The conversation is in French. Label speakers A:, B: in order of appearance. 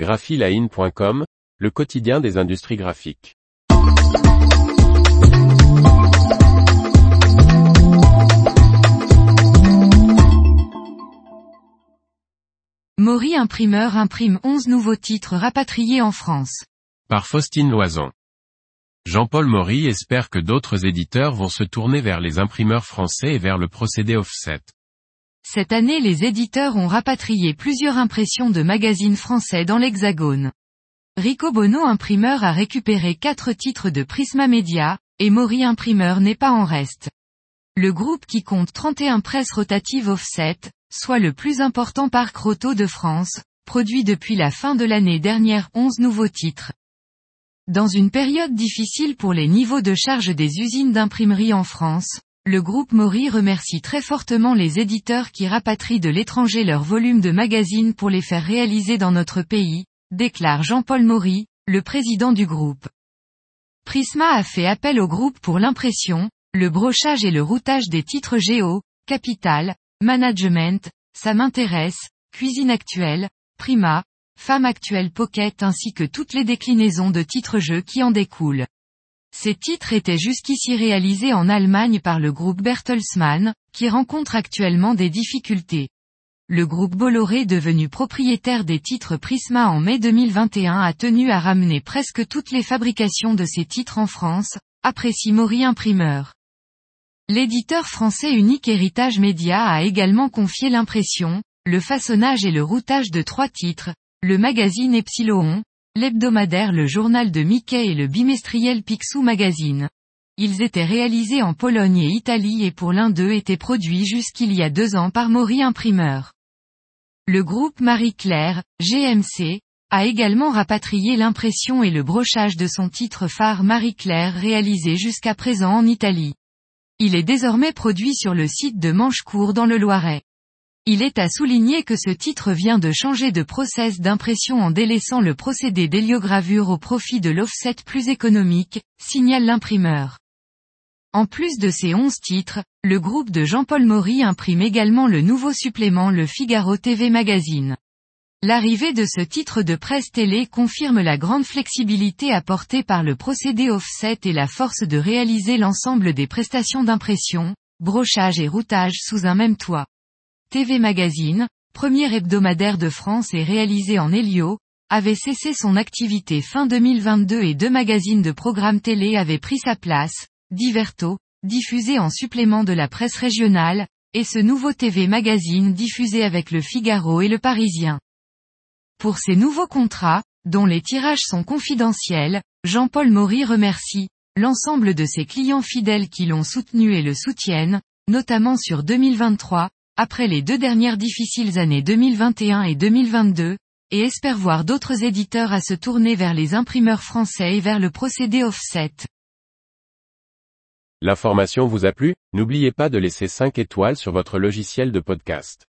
A: graphiline.com, le quotidien des industries graphiques.
B: Maury Imprimeur imprime 11 nouveaux titres rapatriés en France.
A: Par Faustine Loison. Jean-Paul Maury espère que d'autres éditeurs vont se tourner vers les imprimeurs français et vers le procédé offset.
B: Cette année les éditeurs ont rapatrié plusieurs impressions de magazines français dans l'Hexagone. Rico Bono imprimeur a récupéré quatre titres de Prisma Media, et Maury imprimeur n'est pas en reste. Le groupe qui compte 31 presses rotatives offset, soit le plus important parc roto de France, produit depuis la fin de l'année dernière 11 nouveaux titres. Dans une période difficile pour les niveaux de charge des usines d'imprimerie en France, le groupe Maury remercie très fortement les éditeurs qui rapatrient de l'étranger leurs volumes de magazines pour les faire réaliser dans notre pays, déclare Jean-Paul Maury, le président du groupe. Prisma a fait appel au groupe pour l'impression, le brochage et le routage des titres Géo, Capital, Management, Ça m'intéresse, Cuisine actuelle, Prima, Femme actuelle Pocket ainsi que toutes les déclinaisons de titres jeux qui en découlent. Ces titres étaient jusqu'ici réalisés en Allemagne par le groupe Bertelsmann, qui rencontre actuellement des difficultés. Le groupe Bolloré devenu propriétaire des titres Prisma en mai 2021 a tenu à ramener presque toutes les fabrications de ces titres en France, apprécie Maury Imprimeur. L'éditeur français Unique Héritage Média a également confié l'impression, le façonnage et le routage de trois titres, le magazine Epsilon, l'hebdomadaire Le Journal de Mickey et le bimestriel Picsou Magazine. Ils étaient réalisés en Pologne et Italie et pour l'un d'eux étaient produits jusqu'il y a deux ans par Maury Imprimeur. Le groupe Marie-Claire, GMC, a également rapatrié l'impression et le brochage de son titre phare Marie-Claire réalisé jusqu'à présent en Italie. Il est désormais produit sur le site de Manchecourt dans le Loiret. Il est à souligner que ce titre vient de changer de process d'impression en délaissant le procédé d'héliogravure au profit de l'offset plus économique, signale l'imprimeur. En plus de ces 11 titres, le groupe de Jean-Paul Maury imprime également le nouveau supplément Le Figaro TV Magazine. L'arrivée de ce titre de presse télé confirme la grande flexibilité apportée par le procédé offset et la force de réaliser l'ensemble des prestations d'impression, brochage et routage sous un même toit. TV Magazine, premier hebdomadaire de France et réalisé en Hélio, avait cessé son activité fin 2022 et deux magazines de programmes télé avaient pris sa place, Diverto, diffusé en supplément de la presse régionale, et ce nouveau TV Magazine diffusé avec le Figaro et le Parisien. Pour ces nouveaux contrats, dont les tirages sont confidentiels, Jean-Paul Maury remercie l'ensemble de ses clients fidèles qui l'ont soutenu et le soutiennent, notamment sur 2023, après les deux dernières difficiles années 2021 et 2022, et espère voir d'autres éditeurs à se tourner vers les imprimeurs français et vers le procédé offset.
A: L'information vous a plu? N'oubliez pas de laisser 5 étoiles sur votre logiciel de podcast.